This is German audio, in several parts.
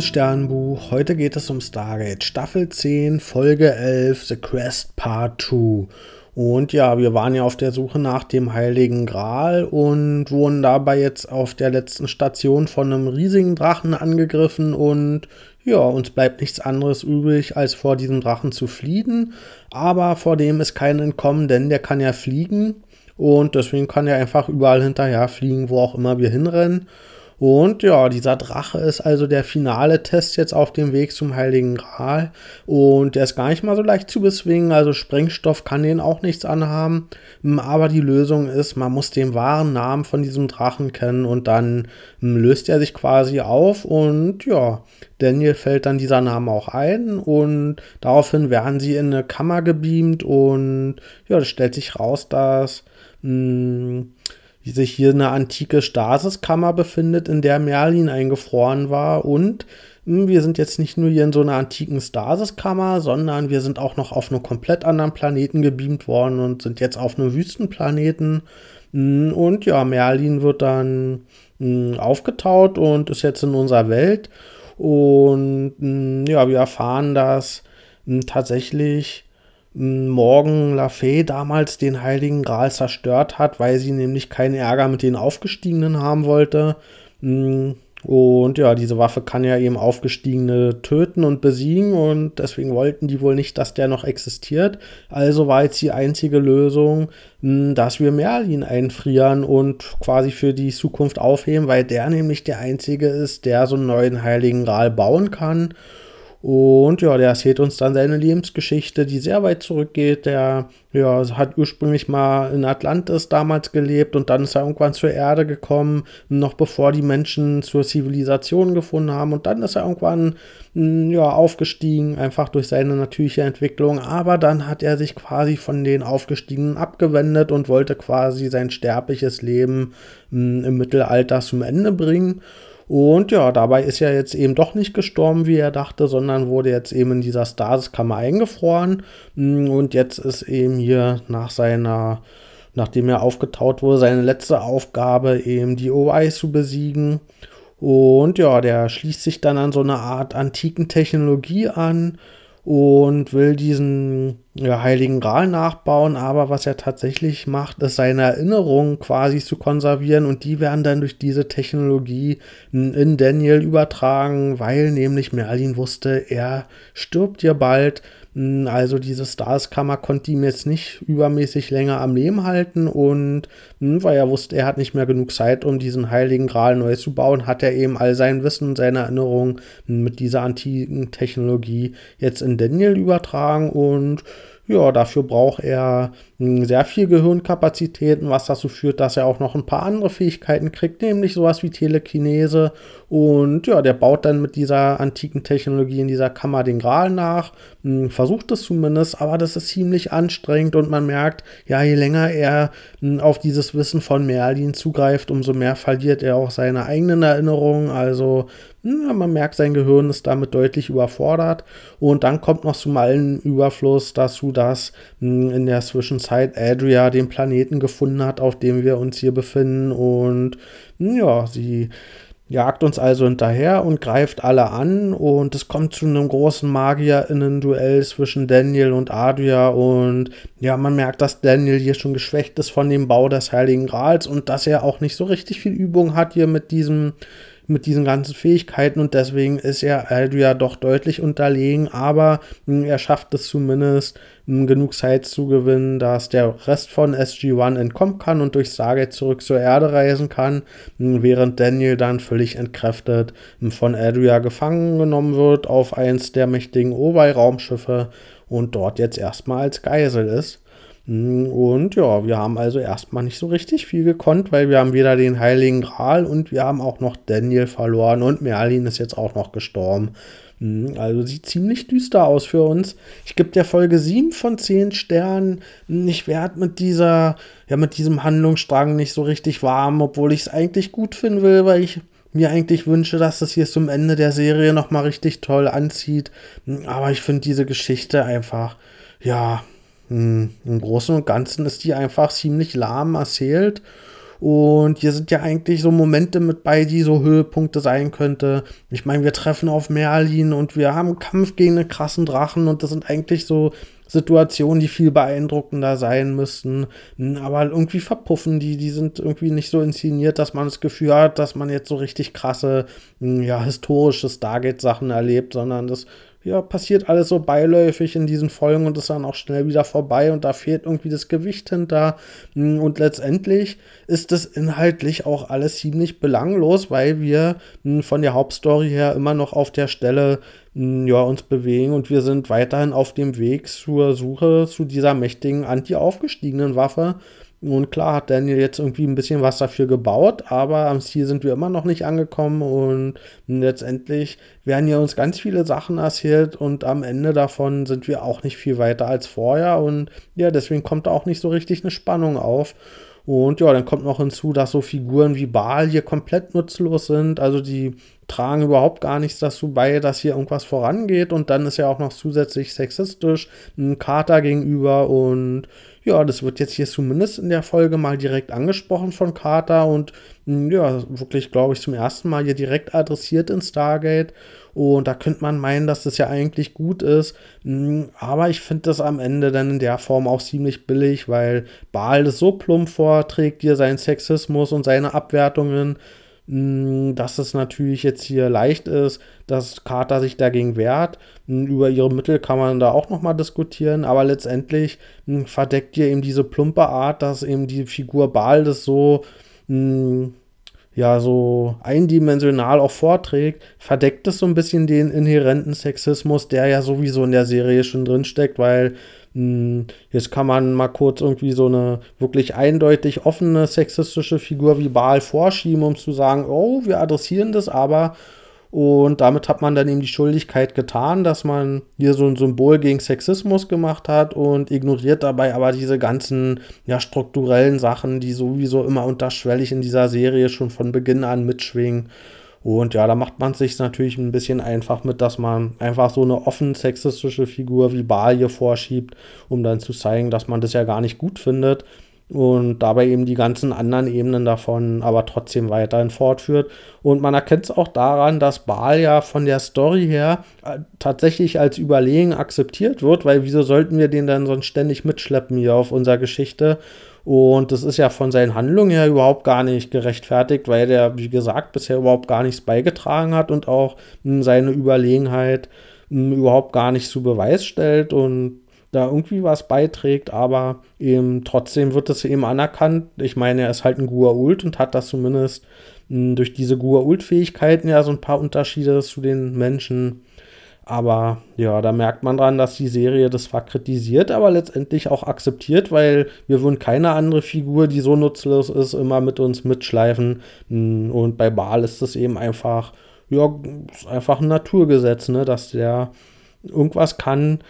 liebes Sternbuch. Heute geht es um Stargate Staffel 10, Folge 11, The Quest Part 2. Und ja, wir waren ja auf der Suche nach dem Heiligen Gral und wurden dabei jetzt auf der letzten Station von einem riesigen Drachen angegriffen und ja, uns bleibt nichts anderes übrig, als vor diesem Drachen zu fliehen. Aber vor dem ist kein Entkommen, denn der kann ja fliegen und deswegen kann er einfach überall hinterher fliegen, wo auch immer wir hinrennen. Und ja, dieser Drache ist also der finale Test jetzt auf dem Weg zum Heiligen Gral. Und der ist gar nicht mal so leicht zu bezwingen. Also Sprengstoff kann den auch nichts anhaben. Hm, aber die Lösung ist, man muss den wahren Namen von diesem Drachen kennen und dann hm, löst er sich quasi auf. Und ja, Daniel fällt dann dieser Name auch ein. Und daraufhin werden sie in eine Kammer gebeamt. Und ja, es stellt sich raus, dass. Mh, hm, sich hier eine antike Stasiskammer befindet, in der Merlin eingefroren war. Und mh, hm, wir sind jetzt nicht nur hier in so einer antiken Stasiskammer, sondern wir sind auch noch auf einem komplett anderen Planeten gebeamt worden und sind jetzt auf einem Wüstenplaneten. Mh, hm, und ja, Merlin wird dann mh, hm, aufgetaut und ist jetzt in unserer Welt. Und ja, wir erfahren, dass tatsächlich Morgan La Fay damals den Heiligen Gral zerstört hat, weil sie nämlich keinen Ärger mit den Aufgestiegenen haben wollte. Mm, und ja, diese Waffe kann ja eben Aufgestiegene töten und besiegen und deswegen wollten die wohl nicht, dass der noch existiert. Also war jetzt die einzige Lösung, mm, dass wir Merlin einfrieren und quasi für die Zukunft aufheben, weil der nämlich der einzige ist, der so einen neuen Heiligen Gral bauen kann. Und ja, der erzählt uns dann seine Lebensgeschichte, die sehr weit zurückgeht. Der ja, hat ursprünglich mal in Atlantis damals gelebt und dann ist er irgendwann zur Erde gekommen, noch bevor die Menschen zur Zivilisation gefunden haben. Und dann ist er irgendwann hm, ja, aufgestiegen, einfach durch seine natürliche Entwicklung. Aber dann hat er sich quasi von den Aufgestiegenen abgewendet und wollte quasi sein sterbliches Leben hm, im Mittelalter zum Ende bringen. Und ja, dabei ist er jetzt eben doch nicht gestorben, wie er dachte, sondern wurde jetzt eben in dieser Stasiskammer eingefroren. Mm, und jetzt ist eben hier nach seiner, nachdem er aufgetaut wurde, seine letzte Aufgabe, eben die OI zu besiegen. Und ja, der schließt sich dann an so eine Art antiken Technologie an und will diesen ja, Heiligen Gral nachbauen, aber was er tatsächlich macht, ist seine Erinnerungen quasi zu konservieren und die werden dann durch diese Technologie in Daniel übertragen, weil nämlich Merlin wusste, er stirbt hier bald. Also diese Stars-Kammer konnte ihm jetzt nicht übermäßig länger am Leben halten und weil er wusste, er hat nicht mehr genug Zeit, um diesen heiligen Gral neu zu bauen, hat er eben all sein Wissen und seine Erinnerungen mit dieser antiken Technologie jetzt in Daniel übertragen und ja, dafür braucht er hm, sehr viel Gehirnkapazitäten, was dazu führt, dass er auch noch ein paar andere Fähigkeiten kriegt, nämlich sowas wie Telekinese. Und ja, der baut dann mit dieser antiken Technologie in dieser Kammer den Gral nach, hm, versucht es zumindest, aber das ist ziemlich anstrengend und man merkt, ja, je länger er hm, auf dieses Wissen von Merlin zugreift, umso mehr verliert er auch seine eigenen Erinnerungen. Also man merkt, sein Gehirn ist damit deutlich überfordert. Und dann kommt noch zum allen Überfluss dazu, dass mh, in der Zwischenzeit Adria den Planeten gefunden hat, auf dem wir uns hier befinden. Und mh, ja, sie jagt uns also hinterher und greift alle an. Und es kommt zu einem großen Magierinnen-Duell zwischen Daniel und Adria. Und ja, man merkt, dass Daniel hier schon geschwächt ist von dem Bau des Heiligen Grals und dass er auch nicht so richtig viel Übung hat hier mit diesem mit diesen ganzen Fähigkeiten und deswegen ist er Aldria doch deutlich unterlegen, aber hm, er schafft es zumindest, hm, genug Zeit zu gewinnen, dass der Rest von SG-1 entkommen kann und durch Stargate zurück zur Erde reisen kann, hm, während Daniel dann völlig entkräftet von Adria gefangen genommen wird auf eins der mächtigen Oberraumschiffe und dort jetzt erstmal als Geisel ist. Hm, und ja, wir haben also erstmal nicht so richtig viel gekonnt, weil wir haben weder den Heiligen Gral und wir haben auch noch Daniel verloren und Merlin ist jetzt auch noch gestorben. Hm, also sieht ziemlich düster aus für uns. Ich gebe der Folge 7 von 10 Sternen. Hm, ich werde mit dieser, ja, mit diesem Handlungsstrang nicht so richtig warm, obwohl ich es eigentlich gut finden will, weil ich mir eigentlich wünsche, dass das hier zum Ende der Serie nochmal richtig toll anzieht. Aber ich finde diese Geschichte einfach, ja, Im Großen und Ganzen ist die einfach ziemlich lahm erzählt. Und hier sind ja eigentlich so Momente mit bei, die so Höhepunkte sein könnte. Ich meine, wir treffen auf Merlin und wir haben Kampf gegen einen krassen Drachen und das sind eigentlich so Situationen, die viel beeindruckender sein müssten. Hm, aber irgendwie verpuffen die, die sind irgendwie nicht so inszeniert, dass man das Gefühl hat, dass man jetzt so richtig krasse, hm, ja, historische Stargate-Sachen erlebt, sondern das ja, passiert alles so beiläufig in diesen Folgen und ist dann auch schnell wieder vorbei und da fehlt irgendwie das Gewicht hinter. Hm, und letztendlich ist das inhaltlich auch alles ziemlich belanglos, weil wir hm, von der Hauptstory her immer noch auf der Stelle hm, ja, uns bewegen und wir sind weiterhin auf dem Weg zur Suche zu dieser mächtigen anti-aufgestiegenen Waffe und klar hat Daniel jetzt irgendwie ein bisschen was dafür gebaut, aber am Ziel sind wir immer noch nicht angekommen und letztendlich werden hier uns ganz viele Sachen erzählt und am Ende davon sind wir auch nicht viel weiter als vorher und ja, deswegen kommt da auch nicht so richtig eine Spannung auf. Und ja, dann kommt noch hinzu, dass so Figuren wie Baal hier komplett nutzlos sind. Also die tragen überhaupt gar nichts dazu bei, dass hier irgendwas vorangeht. Und dann ist ja auch noch zusätzlich sexistisch ein Kater gegenüber und ja, das wird jetzt hier zumindest in der Folge mal direkt angesprochen von Carter und hm, ja, wirklich, glaube ich, zum ersten Mal hier direkt adressiert in Stargate. Und da könnte man meinen, dass das ja eigentlich gut ist. Hm, aber ich finde das am Ende dann in der Form auch ziemlich billig, weil Baal das so plump vorträgt, hier seinen Sexismus und seine Abwertungen dass es natürlich jetzt hier leicht ist, dass Carter sich dagegen wehrt. Hm, über ihre Mittel kann man da auch nochmal diskutieren, aber letztendlich hm, verdeckt ihr eben diese plumpe Art, dass eben die Figur Baal das so ja, so eindimensional auch vorträgt, verdeckt es so ein bisschen den inhärenten Sexismus, der ja sowieso in der Serie schon drinsteckt, weil hm, jetzt kann man mal kurz irgendwie so eine wirklich eindeutig offene sexistische Figur wie Baal vorschieben, um zu sagen, oh, wir adressieren das, aber und damit hat man dann eben die Schuldigkeit getan, dass man hier so ein Symbol gegen Sexismus gemacht hat und ignoriert dabei aber diese ganzen ja, strukturellen Sachen, die sowieso immer unterschwellig in dieser Serie schon von Beginn an mitschwingen. Und ja, da macht man es sich natürlich ein bisschen einfach mit, dass man einfach so eine offen sexistische Figur wie hier vorschiebt, um dann zu zeigen, dass man das ja gar nicht gut findet und dabei eben die ganzen anderen Ebenen davon aber trotzdem weiterhin fortführt. Und man erkennt es auch daran, dass Baal ja von der Story her äh, tatsächlich als überlegen akzeptiert wird, weil wieso sollten wir den dann sonst ständig mitschleppen hier auf unserer Geschichte? Und das ist ja von seinen Handlungen her überhaupt gar nicht gerechtfertigt, weil der, wie gesagt, bisher überhaupt gar nichts beigetragen hat und auch hm, seine Überlegenheit hm, überhaupt gar nicht zu Beweis stellt und da irgendwie was beiträgt, aber eben trotzdem wird es eben anerkannt. Ich meine, er ist halt ein Gua-Ult und hat das zumindest mh, hm, durch diese Gua-Ult-Fähigkeiten ja so ein paar Unterschiede zu den Menschen aber ja, da merkt man dran, dass die Serie das zwar kritisiert, aber letztendlich auch akzeptiert, weil wir würden keine andere Figur, die so nutzlos ist, immer mit uns mitschleifen. Hm, und bei Baal ist das eben einfach, ja, einfach ein Naturgesetz, ne, dass der irgendwas kann,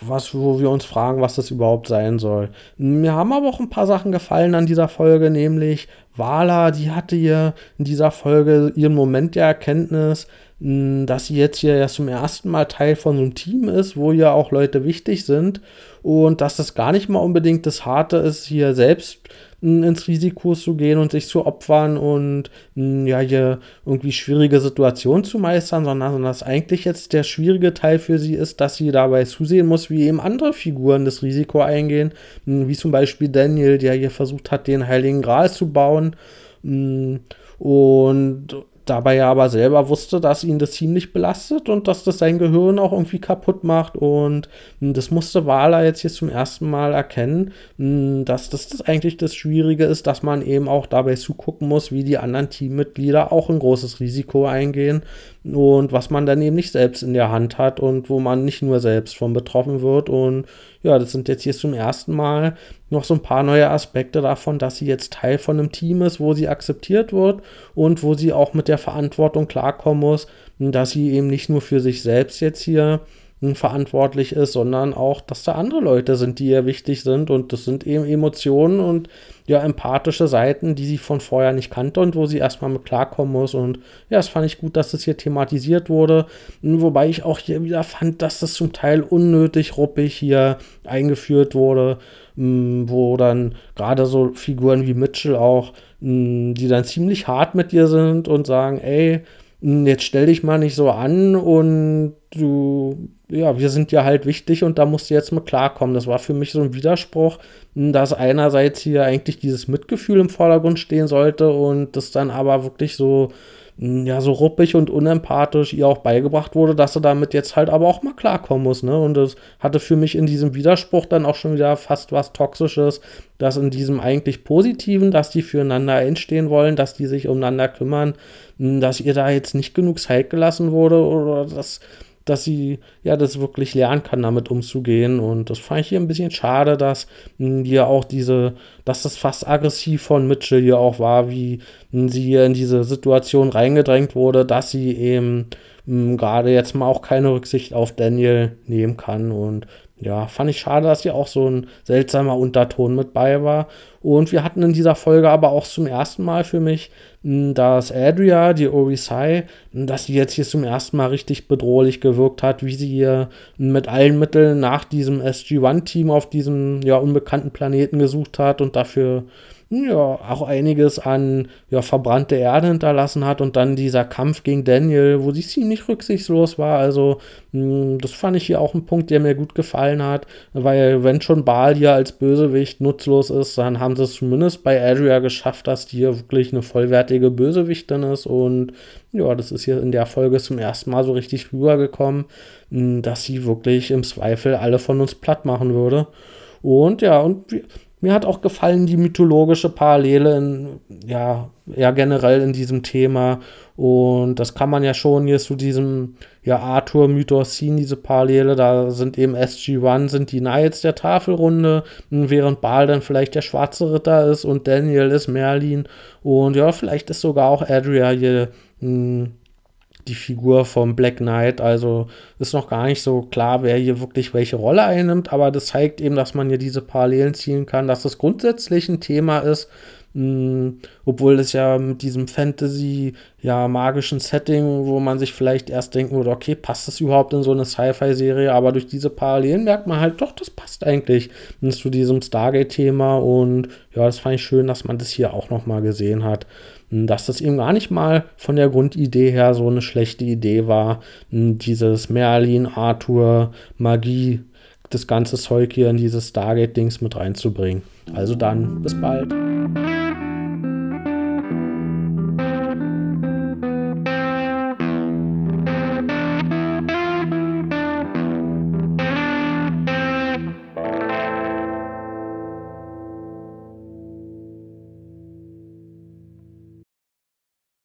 was, wo wir uns fragen, was das überhaupt sein soll. Mir haben aber auch ein paar Sachen gefallen an dieser Folge, nämlich Wala, die hatte hier in dieser Folge ihren Moment der Erkenntnis, dass sie jetzt hier ja zum ersten Mal Teil von so einem Team ist, wo ja auch Leute wichtig sind und dass das gar nicht mal unbedingt das Harte ist, hier selbst ins Risiko zu gehen und sich zu opfern und ja hier irgendwie schwierige Situationen zu meistern, sondern, sondern dass eigentlich jetzt der schwierige Teil für sie ist, dass sie dabei zusehen muss, wie eben andere Figuren das Risiko eingehen, wie zum Beispiel Daniel, der hier versucht hat, den Heiligen Gral zu bauen. Und dabei er aber selber wusste, dass ihn das ziemlich belastet und dass das sein Gehirn auch irgendwie kaputt macht. Und hm, das musste Wahler jetzt hier zum ersten Mal erkennen, hm, dass das, das eigentlich das Schwierige ist, dass man eben auch dabei zugucken muss, wie die anderen Teammitglieder auch ein großes Risiko eingehen und was man dann eben nicht selbst in der Hand hat und wo man nicht nur selbst von betroffen wird. Und ja, das sind jetzt hier zum ersten Mal noch so ein paar neue Aspekte davon, dass sie jetzt Teil von einem Team ist, wo sie akzeptiert wird und wo sie auch mit der Verantwortung klarkommen muss, dass sie eben nicht nur für sich selbst jetzt hier verantwortlich ist, sondern auch, dass da andere Leute sind, die ihr wichtig sind. Und das sind eben Emotionen und ja, empathische Seiten, die sie von vorher nicht kannte und wo sie erstmal mit klarkommen muss. Und ja, das fand ich gut, dass das hier thematisiert wurde, wobei ich auch hier wieder fand, dass das zum Teil unnötig ruppig hier eingeführt wurde, wo dann gerade so Figuren wie Mitchell auch, die dann ziemlich hart mit dir sind und sagen, ey, jetzt stell dich mal nicht so an und du, ja, wir sind ja halt wichtig und da musst du jetzt mal klarkommen. Das war für mich so ein Widerspruch, dass einerseits hier eigentlich dieses Mitgefühl im Vordergrund stehen sollte und das dann aber wirklich so, ja, so ruppig und unempathisch ihr auch beigebracht wurde, dass sie damit jetzt halt aber auch mal klarkommen muss, ne? Und das hatte für mich in diesem Widerspruch dann auch schon wieder fast was Toxisches, dass in diesem eigentlich Positiven, dass die füreinander einstehen wollen, dass die sich umeinander kümmern, dass ihr da jetzt nicht genug Zeit gelassen wurde oder dass dass sie ja das wirklich lernen kann, damit umzugehen. Und das fand ich hier ein bisschen schade, dass hm, hier auch diese, dass das fast aggressiv von Mitchell hier auch war, wie hm, sie hier in diese Situation reingedrängt wurde, dass sie eben hm, gerade jetzt mal auch keine Rücksicht auf Daniel nehmen kann. Und ja, fand ich schade, dass hier auch so ein seltsamer Unterton mit bei war. Und wir hatten in dieser Folge aber auch zum ersten Mal für mich, hm, dass Adria, die Orisai, hm, dass sie jetzt hier zum ersten Mal richtig bedrohlich gewirkt hat, wie sie hier mit allen Mitteln nach diesem SG-1-Team auf diesem ja unbekannten Planeten gesucht hat und dafür ja, auch einiges an ja, verbrannte Erde hinterlassen hat und dann dieser Kampf gegen Daniel, wo sie ziemlich rücksichtslos war. Also, mh, hm, das fand ich hier auch ein Punkt, der mir gut gefallen hat, weil wenn schon Baal hier als Bösewicht nutzlos ist, dann haben sie es zumindest bei Adria geschafft, dass die hier wirklich eine vollwertige Bösewichtin ist und ja, das ist hier in der Folge zum ersten Mal so richtig rübergekommen, hm, dass sie wirklich im Zweifel alle von uns platt machen würde. Und ja, und mir hat auch gefallen die mythologische Parallele in, ja, ja, generell in diesem Thema. Und das kann man ja schon hier zu diesem, ja, Arthur-Mythos ziehen, diese Parallele. Da sind eben SG-1 sind die Knights der Tafelrunde, während Baal dann vielleicht der schwarze Ritter ist und Daniel ist Merlin. Und ja, vielleicht ist sogar auch Adria hier, mh, hm, die Figur vom Black Knight. Also ist noch gar nicht so klar, wer hier wirklich welche Rolle einnimmt, aber das zeigt eben, dass man hier diese Parallelen ziehen kann, dass das grundsätzlich ein Thema ist, mh, hm, obwohl es ja mit diesem Fantasy, ja, magischen Setting, wo man sich vielleicht erst denken würde, okay, passt das überhaupt in so eine Sci-Fi-Serie? Aber durch diese Parallelen merkt man halt, doch, das passt eigentlich zu diesem Stargate-Thema und ja, das fand ich schön, dass man das hier auch nochmal gesehen hat dass das eben gar nicht mal von der Grundidee her so eine schlechte Idee war, dieses Merlin, Arthur, Magie, das ganze Zeug hier in dieses Stargate-Dings mit reinzubringen. Also dann, bis bald.